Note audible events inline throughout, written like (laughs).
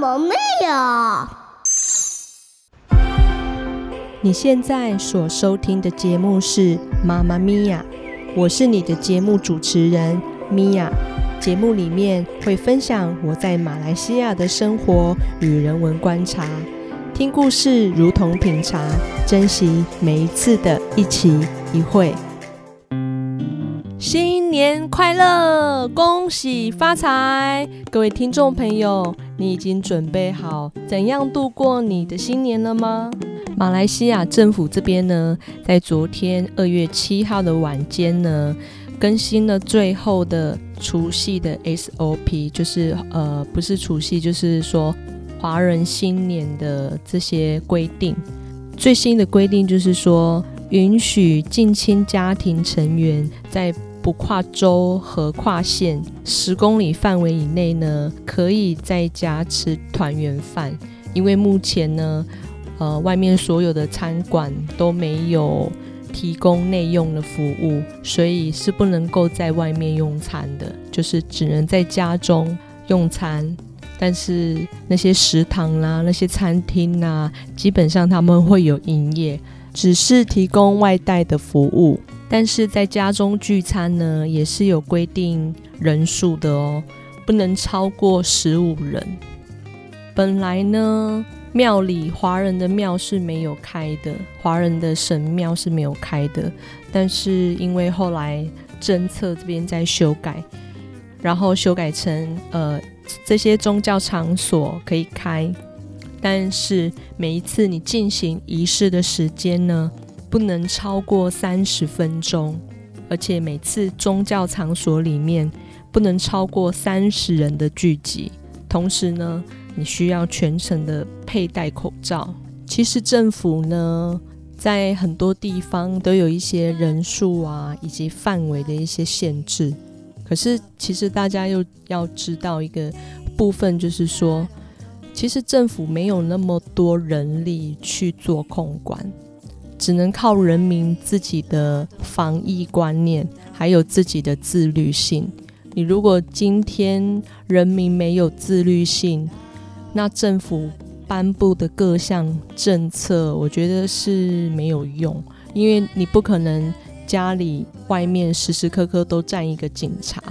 么没有？你现在所收听的节目是《妈妈咪呀》，我是你的节目主持人咪呀。节目里面会分享我在马来西亚的生活与人文观察，听故事如同品茶，珍惜每一次的一期一会。新年快乐，恭喜发财！各位听众朋友，你已经准备好怎样度过你的新年了吗？马来西亚政府这边呢，在昨天二月七号的晚间呢。更新了最后的除夕的 SOP，就是呃，不是除夕，就是说华人新年的这些规定。最新的规定就是说，允许近亲家庭成员在不跨州和跨县十公里范围以内呢，可以在家吃团圆饭。因为目前呢，呃，外面所有的餐馆都没有。提供内用的服务，所以是不能够在外面用餐的，就是只能在家中用餐。但是那些食堂啦、那些餐厅呐，基本上他们会有营业，只是提供外带的服务。但是在家中聚餐呢，也是有规定人数的哦，不能超过十五人。本来呢。庙里华人的庙是没有开的，华人的神庙是没有开的。但是因为后来政策这边在修改，然后修改成呃这些宗教场所可以开，但是每一次你进行仪式的时间呢，不能超过三十分钟，而且每次宗教场所里面不能超过三十人的聚集，同时呢。你需要全程的佩戴口罩。其实政府呢，在很多地方都有一些人数啊，以及范围的一些限制。可是，其实大家又要知道一个部分，就是说，其实政府没有那么多人力去做控管，只能靠人民自己的防疫观念，还有自己的自律性。你如果今天人民没有自律性，那政府颁布的各项政策，我觉得是没有用，因为你不可能家里外面时时刻刻都站一个警察，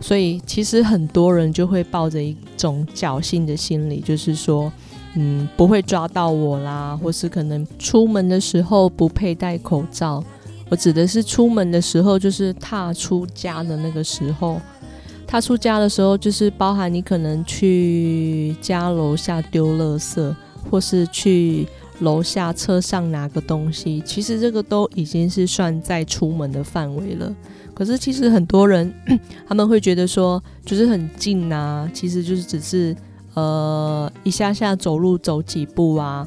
所以其实很多人就会抱着一种侥幸的心理，就是说，嗯，不会抓到我啦，或是可能出门的时候不佩戴口罩，我指的是出门的时候，就是踏出家的那个时候。踏出家的时候，就是包含你可能去家楼下丢垃圾，或是去楼下车上拿个东西，其实这个都已经是算在出门的范围了。可是其实很多人 (clears throat) 他们会觉得说，就是很近啊，其实就是只是呃一下下走路走几步啊。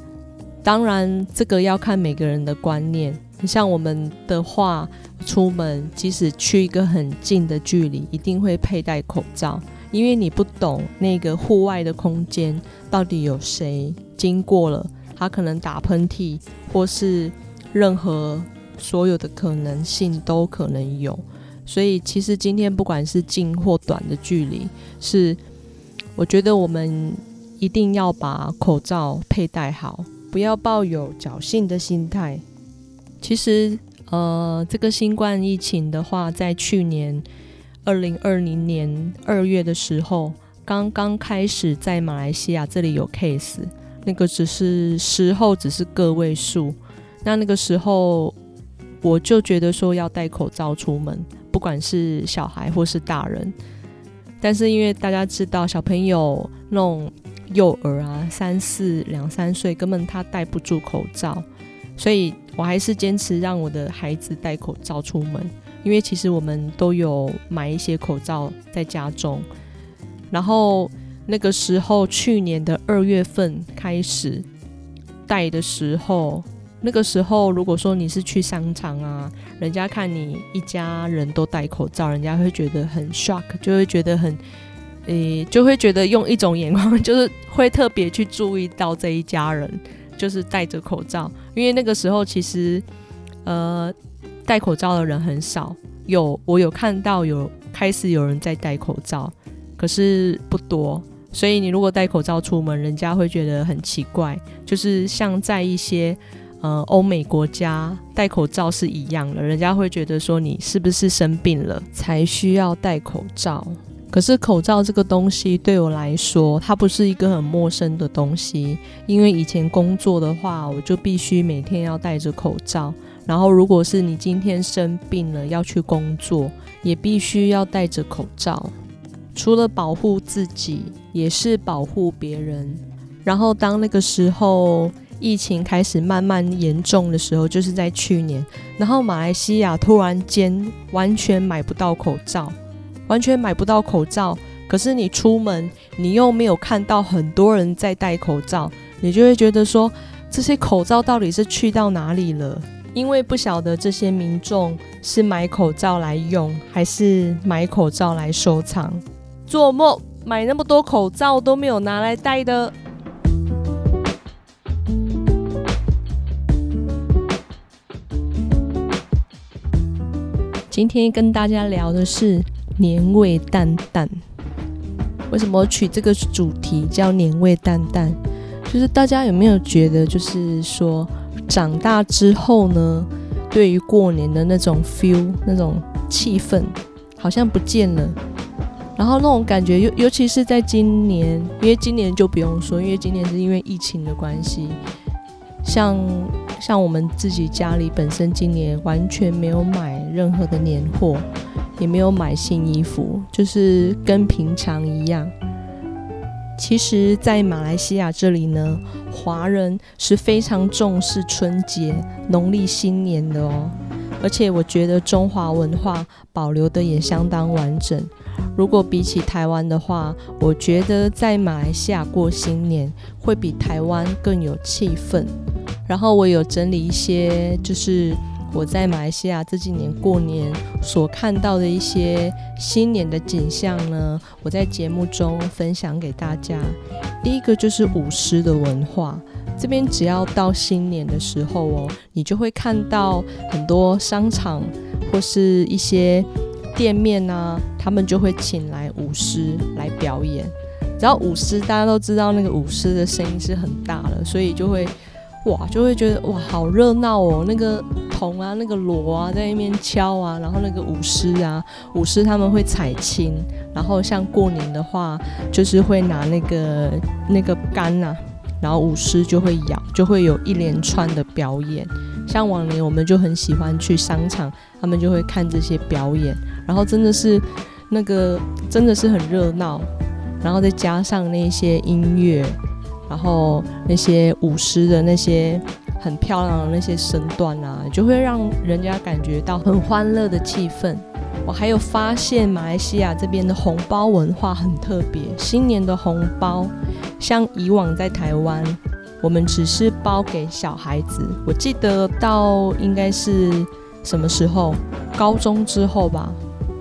当然，这个要看每个人的观念。你像我们的话，出门即使去一个很近的距离，一定会佩戴口罩，因为你不懂那个户外的空间到底有谁经过了，他可能打喷嚏，或是任何所有的可能性都可能有。所以其实今天不管是近或短的距离，是我觉得我们一定要把口罩佩戴好，不要抱有侥幸的心态。其实，呃，这个新冠疫情的话，在去年二零二零年二月的时候，刚刚开始在马来西亚这里有 case，那个只是时候只是个位数。那那个时候，我就觉得说要戴口罩出门，不管是小孩或是大人。但是因为大家知道，小朋友那种幼儿啊，三四两三岁，根本他戴不住口罩。所以我还是坚持让我的孩子戴口罩出门，因为其实我们都有买一些口罩在家中。然后那个时候，去年的二月份开始戴的时候，那个时候如果说你是去商场啊，人家看你一家人都戴口罩，人家会觉得很 shock，就会觉得很，诶，就会觉得用一种眼光，就是会特别去注意到这一家人。就是戴着口罩，因为那个时候其实，呃，戴口罩的人很少。有我有看到有开始有人在戴口罩，可是不多。所以你如果戴口罩出门，人家会觉得很奇怪，就是像在一些呃欧美国家戴口罩是一样的，人家会觉得说你是不是生病了才需要戴口罩。可是口罩这个东西对我来说，它不是一个很陌生的东西，因为以前工作的话，我就必须每天要戴着口罩。然后如果是你今天生病了要去工作，也必须要戴着口罩。除了保护自己，也是保护别人。然后当那个时候疫情开始慢慢严重的时候，就是在去年，然后马来西亚突然间完全买不到口罩，完全买不到口罩。可是你出门，你又没有看到很多人在戴口罩，你就会觉得说，这些口罩到底是去到哪里了？因为不晓得这些民众是买口罩来用，还是买口罩来收藏。做梦买那么多口罩都没有拿来戴的。今天跟大家聊的是年味淡淡。为什么取这个主题叫年味淡淡？就是大家有没有觉得，就是说长大之后呢，对于过年的那种 feel、那种气氛，好像不见了。然后那种感觉，尤尤其是在今年，因为今年就不用说，因为今年是因为疫情的关系，像像我们自己家里本身今年完全没有买任何的年货，也没有买新衣服，就是跟平常一样。其实，在马来西亚这里呢，华人是非常重视春节、农历新年的哦，而且我觉得中华文化保留的也相当完整。如果比起台湾的话，我觉得在马来西亚过新年会比台湾更有气氛。然后我有整理一些，就是我在马来西亚这几年过年所看到的一些新年的景象呢，我在节目中分享给大家。第一个就是舞狮的文化，这边只要到新年的时候哦，你就会看到很多商场或是一些。店面呢，他们就会请来舞狮来表演。然后舞狮大家都知道，那个舞狮的声音是很大的，所以就会哇，就会觉得哇，好热闹哦！那个铜啊，那个锣啊，在那边敲啊，然后那个舞狮啊，舞狮他们会踩青，然后像过年的话，就是会拿那个那个杆呐，然后舞狮就会摇，就会有一连串的表演。像往年我们就很喜欢去商场，他们就会看这些表演。然后真的是那个真的是很热闹，然后再加上那些音乐，然后那些舞狮的那些很漂亮的那些身段啊，就会让人家感觉到很欢乐的气氛。我还有发现马来西亚这边的红包文化很特别，新年的红包像以往在台湾，我们只是包给小孩子。我记得到应该是什么时候，高中之后吧。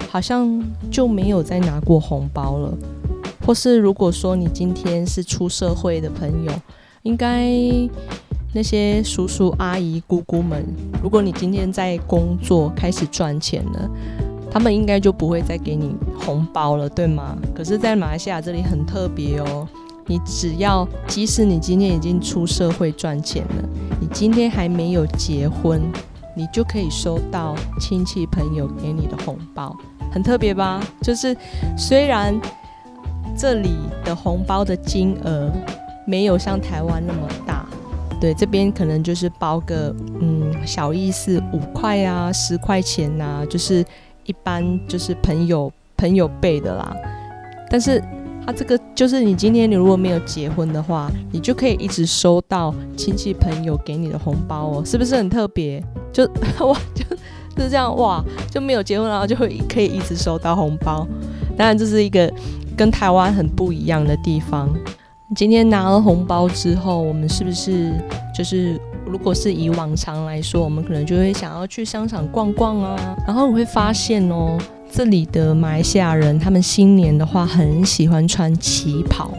好像就没有再拿过红包了，或是如果说你今天是出社会的朋友，应该那些叔叔阿姨姑姑们，如果你今天在工作开始赚钱了，他们应该就不会再给你红包了，对吗？可是，在马来西亚这里很特别哦，你只要即使你今天已经出社会赚钱了，你今天还没有结婚，你就可以收到亲戚朋友给你的红包。很特别吧？就是虽然这里的红包的金额没有像台湾那么大，对，这边可能就是包个嗯小意思五块啊十块钱呐，就是一般就是朋友朋友备的啦。但是他这个就是你今天你如果没有结婚的话，你就可以一直收到亲戚朋友给你的红包哦，是不是很特别？就 (laughs) 哇就。是这样哇，就没有结婚，然后就会可以一直收到红包。当然，这是一个跟台湾很不一样的地方。今天拿了红包之后，我们是不是就是如果是以往常来说，我们可能就会想要去商场逛逛啊？然后你会发现哦，这里的马来西亚人，他们新年的话很喜欢穿旗袍，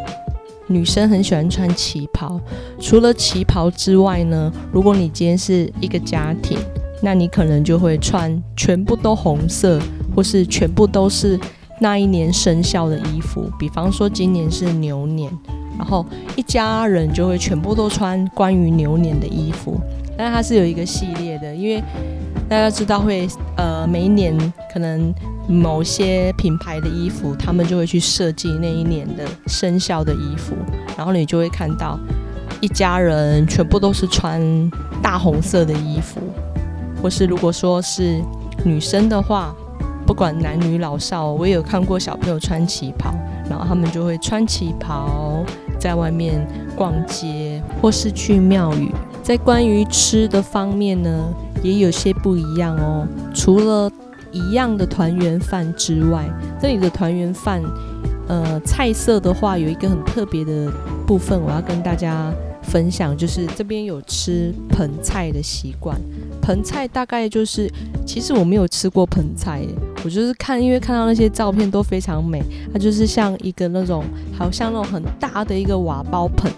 女生很喜欢穿旗袍。除了旗袍之外呢，如果你今天是一个家庭。那你可能就会穿全部都红色，或是全部都是那一年生肖的衣服，比方说今年是牛年，然后一家人就会全部都穿关于牛年的衣服。但是它是有一个系列的，因为大家知道会呃每一年可能某些品牌的衣服，他们就会去设计那一年的生肖的衣服，然后你就会看到一家人全部都是穿大红色的衣服，或是如果说是女生的话。不管男女老少，我也有看过小朋友穿旗袍，然后他们就会穿旗袍在外面逛街，或是去庙宇。在关于吃的方面呢，也有些不一样哦。除了一样的团圆饭之外，这里的团圆饭，呃，菜色的话有一个很特别的部分，我要跟大家分享，就是这边有吃盆菜的习惯。盆菜大概就是，其实我没有吃过盆菜，我就是看，因为看到那些照片都非常美，它就是像一个那种，好像那种很大的一个瓦煲盆，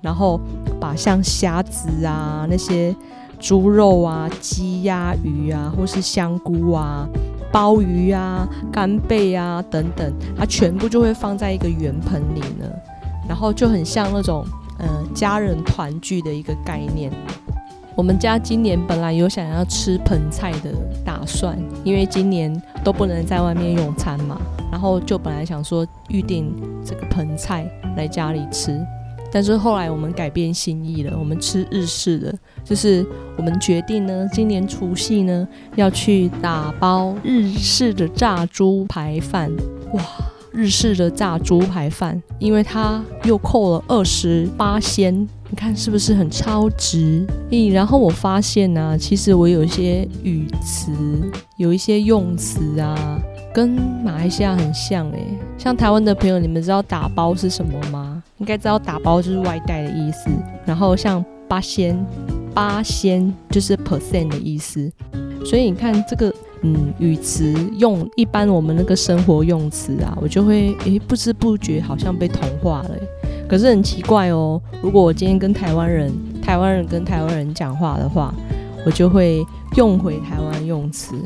然后把像虾子啊、那些猪肉啊、鸡鸭鱼啊，或是香菇啊、鲍鱼啊、干贝啊等等，它全部就会放在一个圆盆里呢，然后就很像那种，呃，家人团聚的一个概念。我们家今年本来有想要吃盆菜的打算，因为今年都不能在外面用餐嘛，然后就本来想说预定这个盆菜来家里吃，但是后来我们改变心意了，我们吃日式的，就是我们决定呢，今年除夕呢要去打包日式的炸猪排饭，哇！日式的炸猪排饭，因为它又扣了二十八仙，你看是不是很超值？咦，然后我发现呢，其实我有一些语词，有一些用词啊，跟马来西亚很像诶。像台湾的朋友，你们知道打包是什么吗？应该知道打包就是外带的意思。然后像八仙，八仙就是 percent 的意思。所以你看这个。嗯，语词用一般我们那个生活用词啊，我就会诶不知不觉好像被同化了。可是很奇怪哦，如果我今天跟台湾人，台湾人跟台湾人讲话的话，我就会用回台湾用词。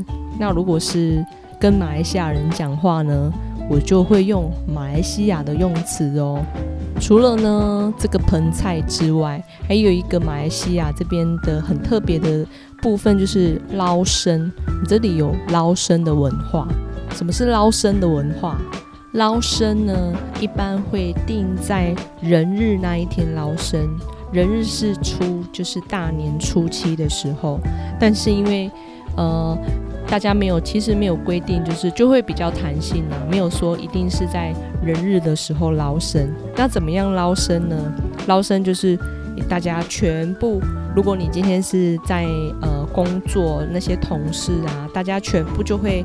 那如果是跟马来西亚人讲话呢，我就会用马来西亚的用词哦。除了呢这个盆菜之外，还有一个马来西亚这边的很特别的。部分就是捞生，这里有捞生的文化。什么是捞生的文化？捞生呢，一般会定在人日那一天捞生。人日是初，就是大年初七的时候。但是因为呃，大家没有，其实没有规定，就是就会比较弹性啊，没有说一定是在人日的时候捞生。那怎么样捞生呢？捞生就是大家全部。如果你今天是在呃工作，那些同事啊，大家全部就会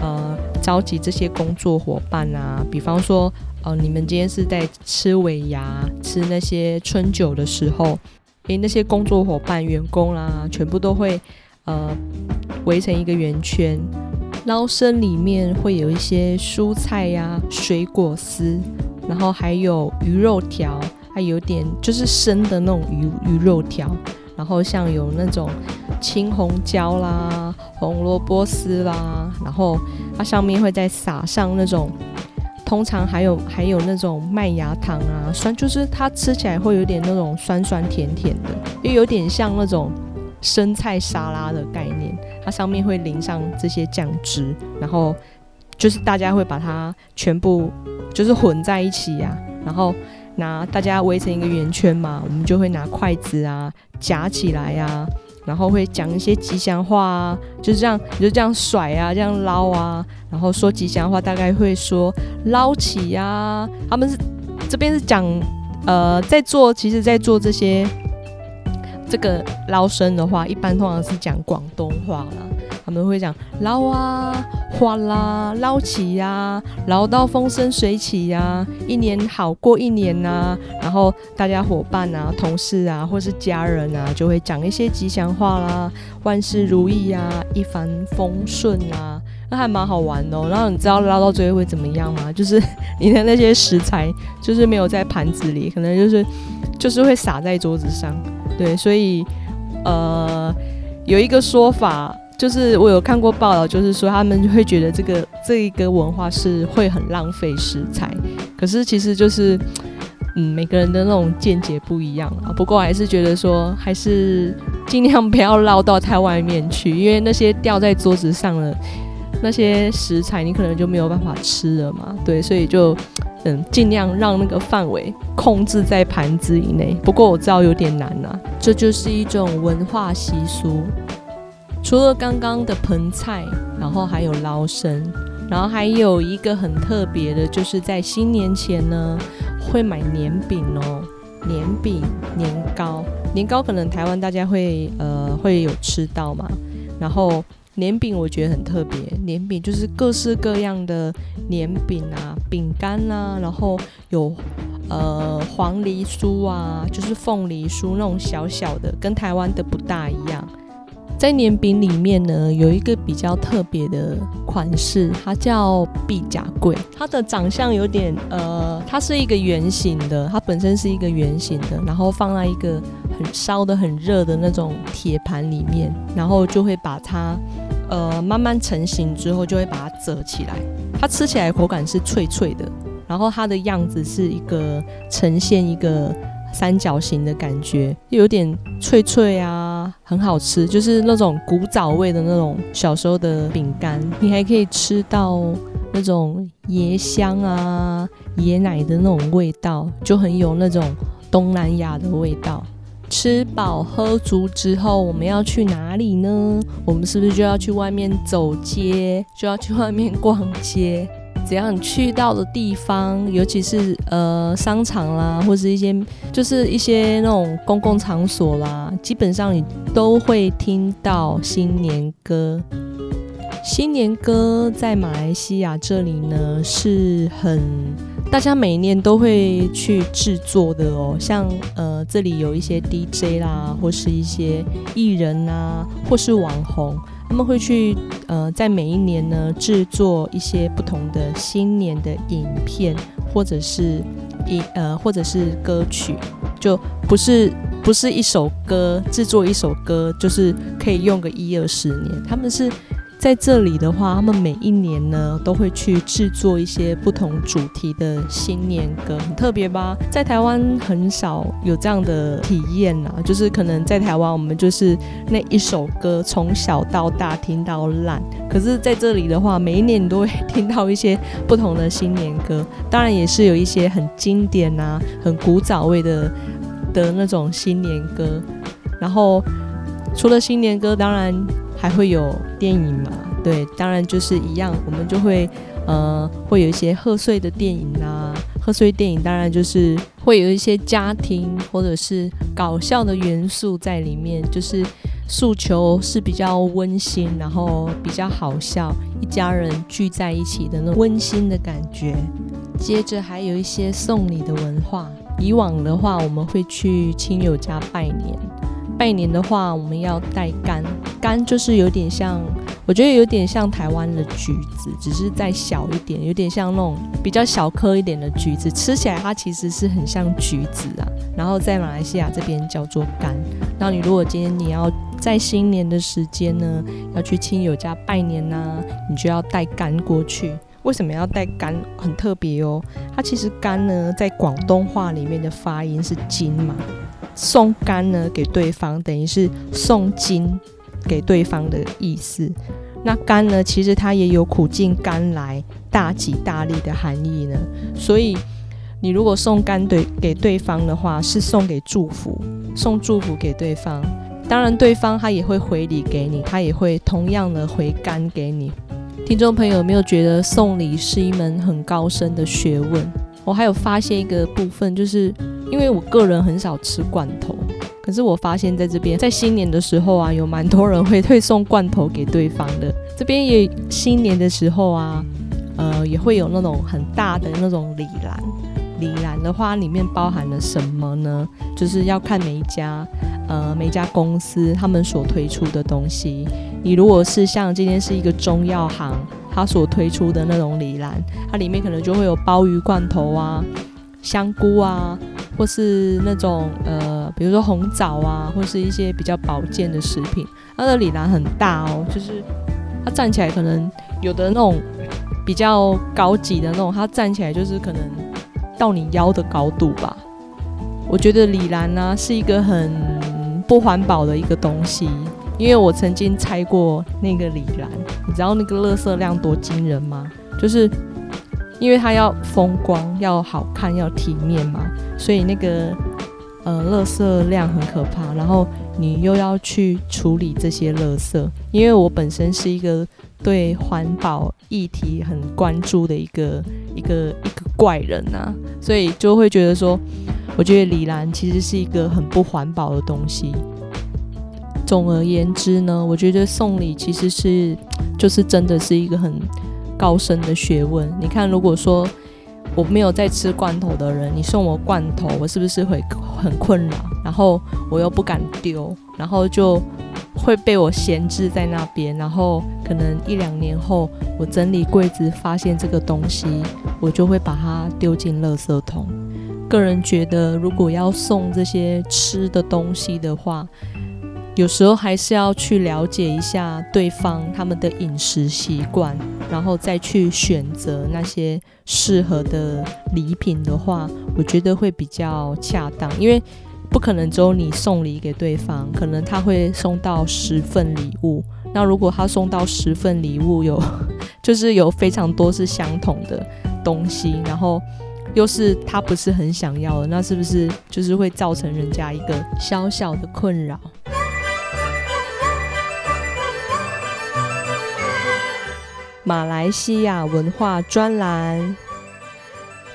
呃召集这些工作伙伴啊，比方说呃你们今天是在吃尾牙、吃那些春酒的时候，诶，那些工作伙伴、员工啦，全部都会呃围成一个圆圈，捞生里面会有一些蔬菜呀、水果丝，然后还有鱼肉条，还有点就是生的那种鱼鱼肉条。然后像有那种青红椒啦、红萝卜丝啦，然后它上面会再撒上那种，通常还有还有那种麦芽糖啊，酸就是它吃起来会有点那种酸酸甜甜的，又有点像那种生菜沙拉的概念。它上面会淋上这些酱汁，然后就是大家会把它全部就是混在一起呀，然后。拿大家围成一个圆圈嘛，我们就会拿筷子啊夹起来呀，然后会讲一些吉祥话啊，就是这样，就这样甩啊，这样捞啊，然后说吉祥话，大概会说捞起呀。他们是这边是讲呃，在做，其实在做这些这个捞生的话，一般通常是讲广东话啦。他们会讲捞啊，哗啦，捞起呀，捞到风生水起呀，一年好过一年呐。然后大家伙伴啊、同事啊，或是家人啊，就会讲一些吉祥话啦，万事如意呀，一帆风顺啊，那还蛮好玩的。然后你知道捞到最后会怎么样吗？就是你的那些食材就是没有在盘子里，可能就是就是会洒在桌子上。对，所以呃，有一个说法。就是我有看过报道，就是说他们会觉得这个这一个文化是会很浪费食材，可是其实就是。嗯，每个人的那种见解不一样啊。不过还是觉得说，还是尽量不要捞到太外面去，因为那些掉在桌子上的那些食材，你可能就没有办法吃了嘛。对，所以就嗯，尽量让那个范围控制在盘子以内。不过我知道有点难啊，这就是一种文化习俗。除了刚刚的盆菜，然后还有捞生，然后还有一个很特别的，就是在新年前呢。会买年饼哦，年饼、年糕，年糕可能台湾大家会呃会有吃到嘛。然后年饼我觉得很特别，年饼就是各式各样的年饼啊、饼干啊，然后有呃黄梨酥啊，就是凤梨酥那种小小的，跟台湾的不大一样。在年饼里面呢，有一个比较特别的款式，它叫毕甲桂。它的长相有点呃，它是一个圆形的，它本身是一个圆形的，然后放在一个很烧的很热的那种铁盘里面，然后就会把它呃慢慢成型之后，就会把它折起来。它吃起来口感是脆脆的，然后它的样子是一个呈现一个。三角形的感觉，有点脆脆啊，很好吃，就是那种古早味的那种小时候的饼干。你还可以吃到那种椰香啊、椰奶的那种味道，就很有那种东南亚的味道。吃饱喝足之后，我们要去哪里呢？我们是不是就要去外面走街，就要去外面逛街？只要你去到的地方，尤其是呃商场啦，或是一些就是一些那种公共场所啦，基本上你都会听到新年歌。新年歌在马来西亚这里呢是很大家每年都会去制作的哦，像呃这里有一些 DJ 啦，或是一些艺人啊，或是网红。他们会去呃，在每一年呢制作一些不同的新年的影片，或者是一呃，或者是歌曲，就不是不是一首歌制作一首歌，就是可以用个一二十年。他们是。在这里的话，他们每一年呢都会去制作一些不同主题的新年歌，很特别吧？在台湾很少有这样的体验呐，就是可能在台湾我们就是那一首歌从小到大听到烂，可是在这里的话，每一年你都会听到一些不同的新年歌，当然也是有一些很经典啊、很古早味的的那种新年歌，然后除了新年歌，当然。还会有电影嘛？对，当然就是一样，我们就会呃，会有一些贺岁的电影啊。贺岁电影当然就是会有一些家庭或者是搞笑的元素在里面，就是诉求是比较温馨，然后比较好笑，一家人聚在一起的那种温馨的感觉。接着还有一些送礼的文化，以往的话我们会去亲友家拜年。拜年的话，我们要带干，柑就是有点像，我觉得有点像台湾的橘子，只是再小一点，有点像那种比较小颗一点的橘子，吃起来它其实是很像橘子啊。然后在马来西亚这边叫做柑。那你如果今天你要在新年的时间呢，要去亲友家拜年呐，你就要带柑过去。为什么要带柑？很特别哦，它其实柑呢，在广东话里面的发音是金嘛。送柑呢给对方，等于是送金给对方的意思。那柑呢，其实它也有苦尽甘来、大吉大利的含义呢。所以你如果送柑对给对方的话，是送给祝福，送祝福给对方。当然，对方他也会回礼给你，他也会同样的回甘给你。听众朋友有没有觉得送礼是一门很高深的学问？我还有发现一个部分，就是因为我个人很少吃罐头，可是我发现在这边在新年的时候啊，有蛮多人会推送罐头给对方的。这边也新年的时候啊，呃，也会有那种很大的那种礼篮。礼篮的话，里面包含了什么呢？就是要看每一家呃每家公司他们所推出的东西。你如果是像今天是一个中药行。他所推出的那种礼篮，它里面可能就会有鲍鱼罐头啊、香菇啊，或是那种呃，比如说红枣啊，或是一些比较保健的食品。它的李兰很大哦，就是它站起来可能有的那种比较高级的那种，它站起来就是可能到你腰的高度吧。我觉得李兰呢是一个很不环保的一个东西，因为我曾经拆过那个李兰，你知道那个垃圾量多惊人吗？就是因为它要风光、要好看、要体面嘛，所以那个呃垃圾量很可怕。然后你又要去处理这些垃圾，因为我本身是一个对环保议题很关注的一个一个一个怪人呐，所以就会觉得说。我觉得李兰其实是一个很不环保的东西。总而言之呢，我觉得送礼其实是就是真的是一个很高深的学问。你看，如果说我没有在吃罐头的人，你送我罐头，我是不是会很困扰？然后我又不敢丢，然后就会被我闲置在那边。然后可能一两年后，我整理柜子发现这个东西，我就会把它丢进垃圾桶。个人觉得，如果要送这些吃的东西的话，有时候还是要去了解一下对方他们的饮食习惯，然后再去选择那些适合的礼品的话，我觉得会比较恰当。因为不可能只有你送礼给对方，可能他会送到十份礼物。那如果他送到十份礼物，有 (laughs) 就是有非常多是相同的东西，然后。又是他不是很想要的，那是不是就是会造成人家一个小小的困扰？马来西亚文化专栏，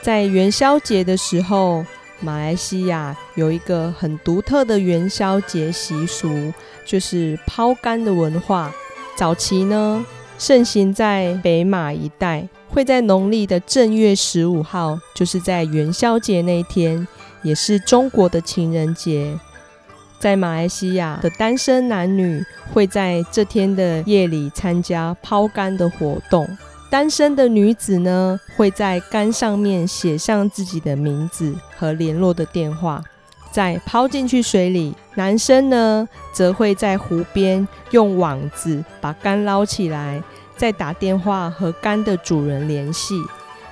在元宵节的时候，马来西亚有一个很独特的元宵节习俗，就是抛竿的文化。早期呢，盛行在北马一带。会在农历的正月十五号，就是在元宵节那天，也是中国的情人节。在马来西亚的单身男女会在这天的夜里参加抛竿的活动。单身的女子呢，会在竿上面写上自己的名字和联络的电话，再抛进去水里。男生呢，则会在湖边用网子把竿捞起来。再打电话和竿的主人联系，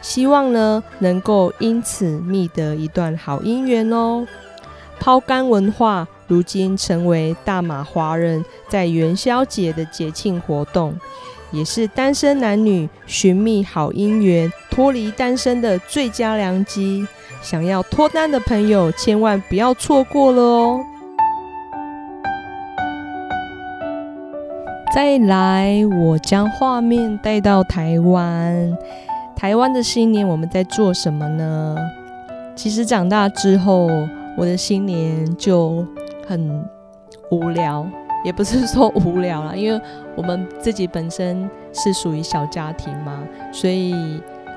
希望呢能够因此觅得一段好姻缘哦。抛竿文化如今成为大马华人在元宵节的节庆活动，也是单身男女寻觅好姻缘、脱离单身的最佳良机。想要脱单的朋友，千万不要错过了哦。再来，我将画面带到台湾。台湾的新年我们在做什么呢？其实长大之后，我的新年就很无聊，也不是说无聊啦，因为我们自己本身是属于小家庭嘛，所以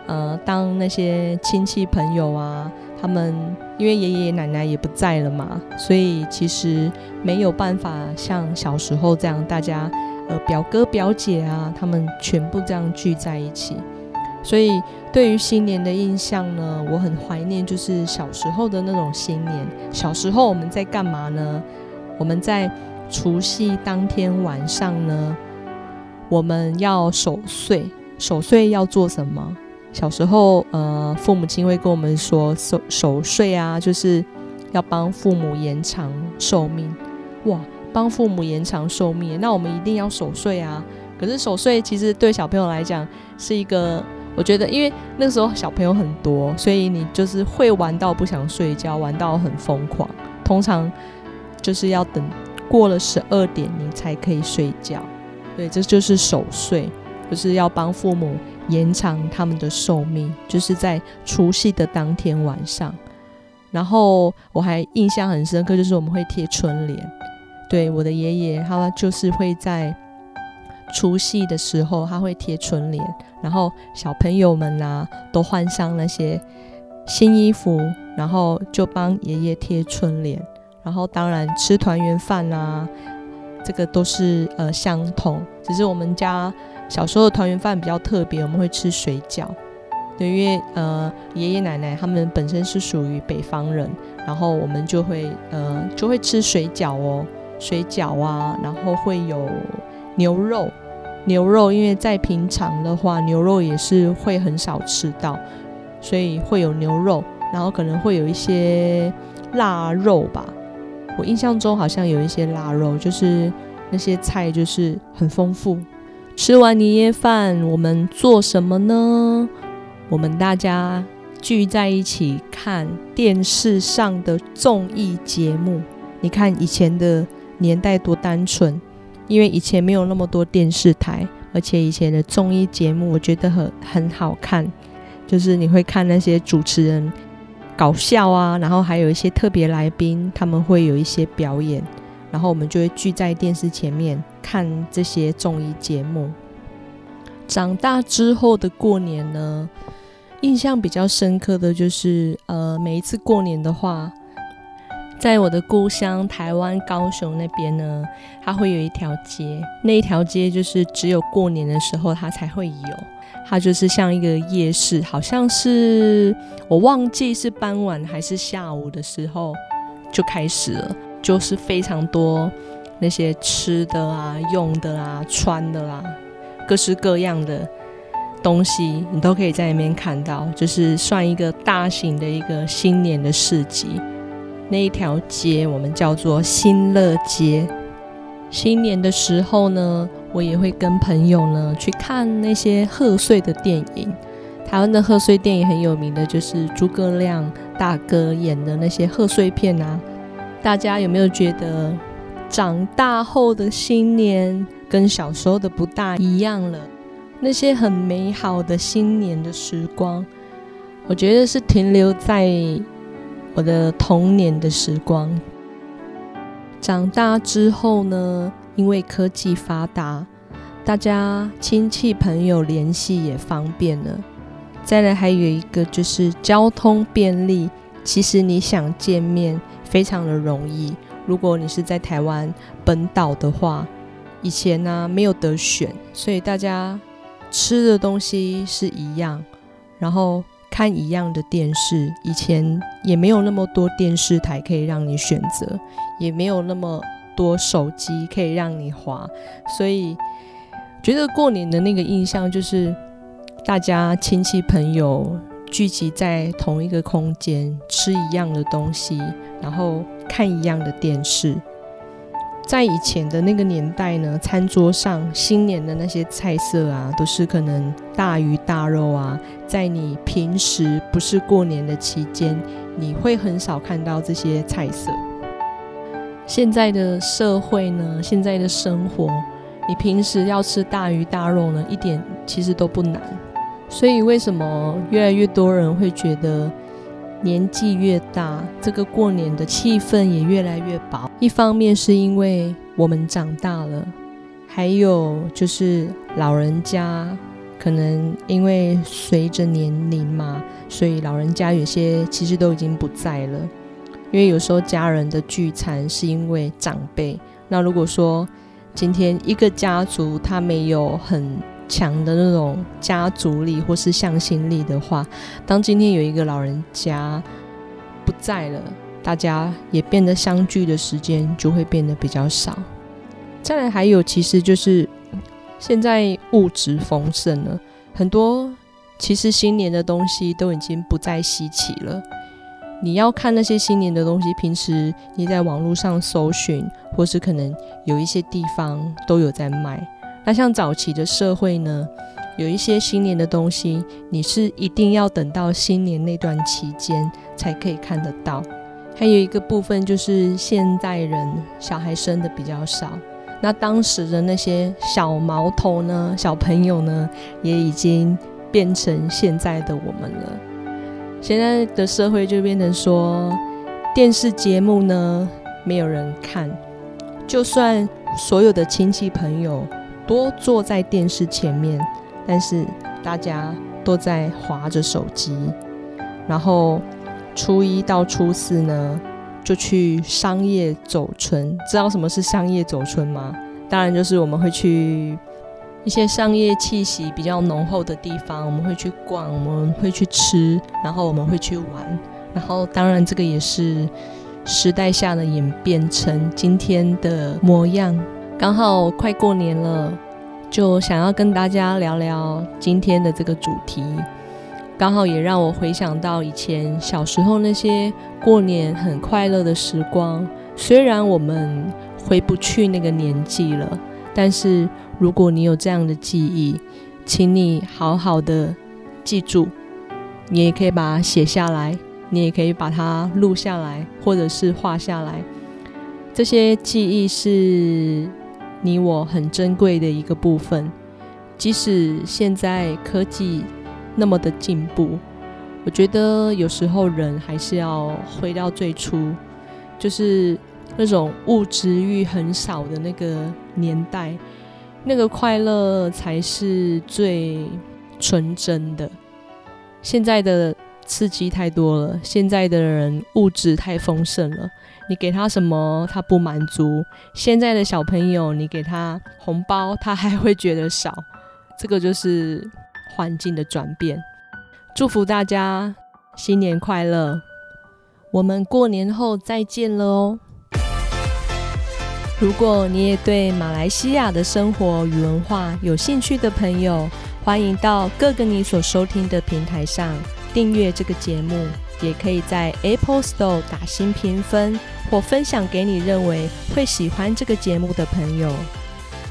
呃，当那些亲戚朋友啊，他们因为爷爷奶奶也不在了嘛，所以其实没有办法像小时候这样大家。呃，表哥表姐啊，他们全部这样聚在一起，所以对于新年的印象呢，我很怀念，就是小时候的那种新年。小时候我们在干嘛呢？我们在除夕当天晚上呢，我们要守岁。守岁要做什么？小时候，呃，父母亲会跟我们说，守守岁啊，就是要帮父母延长寿命。哇！帮父母延长寿命，那我们一定要守岁啊！可是守岁其实对小朋友来讲是一个，我觉得，因为那时候小朋友很多，所以你就是会玩到不想睡觉，玩到很疯狂。通常就是要等过了十二点，你才可以睡觉。对，这就是守岁，就是要帮父母延长他们的寿命，就是在除夕的当天晚上。然后我还印象很深刻，就是我们会贴春联。对我的爷爷，他就是会在除夕的时候，他会贴春联，然后小朋友们啊都换上那些新衣服，然后就帮爷爷贴春联，然后当然吃团圆饭啊，这个都是呃相同，只是我们家小时候的团圆饭比较特别，我们会吃水饺，对，因为呃爷爷奶奶他们本身是属于北方人，然后我们就会呃就会吃水饺哦，水饺啊，然后会有牛肉，牛肉因为在平常的话，牛肉也是会很少吃到，所以会有牛肉，然后可能会有一些腊肉吧。我印象中好像有一些腊肉，就是那些菜就是很丰富。吃完年夜饭，我们做什么呢？我们大家聚在一起看电视上的综艺节目。你看以前的年代多单纯，因为以前没有那么多电视台，而且以前的综艺节目我觉得很很好看，就是你会看那些主持人搞笑啊，然后还有一些特别来宾，他们会有一些表演。然后我们就会聚在电视前面看这些综艺节目。长大之后的过年呢，印象比较深刻的就是，呃，每一次过年的话，在我的故乡台湾高雄那边呢，它会有一条街，那一条街就是只有过年的时候它才会有，它就是像一个夜市，好像是我忘记是傍晚还是下午的时候就开始了。就是非常多那些吃的啊、用的啦、穿的啦，各式各样的东西，你都可以在那边看到。就是算一个大型的一个新年的市集。那一条街我们叫做新乐街。新年的时候呢，我也会跟朋友呢去看那些贺岁的电影。台湾的贺岁电影很有名的就是诸葛亮大哥演的那些贺岁片啊。大家有没有觉得长大后的新年跟小时候的不大一样了？那些很美好的新年的时光，我觉得是停留在我的童年的时光。长大之后呢，因为科技发达，大家亲戚朋友联系也方便了。再来还有一个就是交通便利，其实你想见面。非常的容易。如果你是在台湾本岛的话，以前呢没有得选，所以大家吃的东西是一样，然后看一样的电视。以前也没有那么多电视台可以让你选择，也没有那么多手机可以让你滑，所以觉得过年的那个印象就是大家亲戚朋友。聚集在同一个空间，吃一样的东西，然后看一样的电视。在以前的那个年代呢，餐桌上新年的那些菜色啊，都是可能大鱼大肉啊。在你平时不是过年的期间，你会很少看到这些菜色。现在的社会呢，现在的生活，你平时要吃大鱼大肉呢，一点其实都不难。所以，为什么越来越多人会觉得年纪越大，这个过年的气氛也越来越薄？一方面是因为我们长大了，还有就是老人家可能因为随着年龄嘛，所以老人家有些其实都已经不在了。因为有时候家人的聚餐是因为长辈，那如果说今天一个家族他没有很。强的那种家族力或是向心力的话，当今天有一个老人家不在了，大家也变得相聚的时间就会变得比较少。再来还有，其实就是现在物质丰盛了，很多其实新年的东西都已经不再稀奇了。你要看那些新年的东西，平时你在网络上搜寻，或是可能有一些地方都有在卖。那像早期的社会呢，有一些新年的东西，你是一定要等到新年那段期间才可以看得到。还有一个部分就是现代人小孩生的比较少，那当时的那些小毛头呢，小朋友呢，也已经变成现在的我们了。现在的社会就变成说，电视节目呢没有人看，就算所有的亲戚朋友。多坐在电视前面，但是大家都在划着手机。然后初一到初四呢，就去商业走村。知道什么是商业走村吗？当然就是我们会去一些商业气息比较浓厚的地方，我们会去逛，我们会去吃，然后我们会去玩。然后当然这个也是时代下的演变成今天的模样。刚好快过年了，就想要跟大家聊聊今天的这个主题。刚好也让我回想到以前小时候那些过年很快乐的时光。虽然我们回不去那个年纪了，但是如果你有这样的记忆，请你好好的记住。你也可以把它写下来，你也可以把它录下来，或者是画下来。这些记忆是你我很珍贵的一个部分。即使现在科技。那么的进步，我觉得有时候人还是要回到最初，就是那种物质欲很少的那个年代，那个快乐才是最纯真的。现在的刺激太多了，现在的人物质太丰盛了，你给他什么他不满足。现在的小朋友，你给他红包，他还会觉得少。这个就是。环境的转变，祝福大家新年快乐！我们过年后再见了哦。如果你也对马来西亚的生活与文化有兴趣的朋友，欢迎到各个你所收听的平台上订阅这个节目，也可以在 Apple Store 打新评分或分享给你认为会喜欢这个节目的朋友。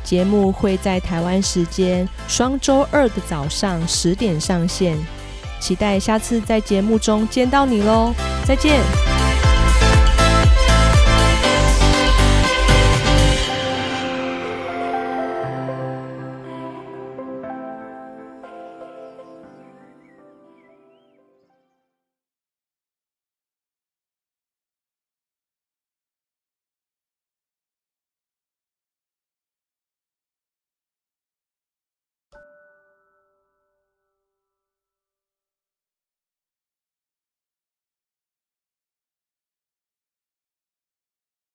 节目会在台湾时间双周二的早上十点上线，期待下次在节目中见到你喽！再见。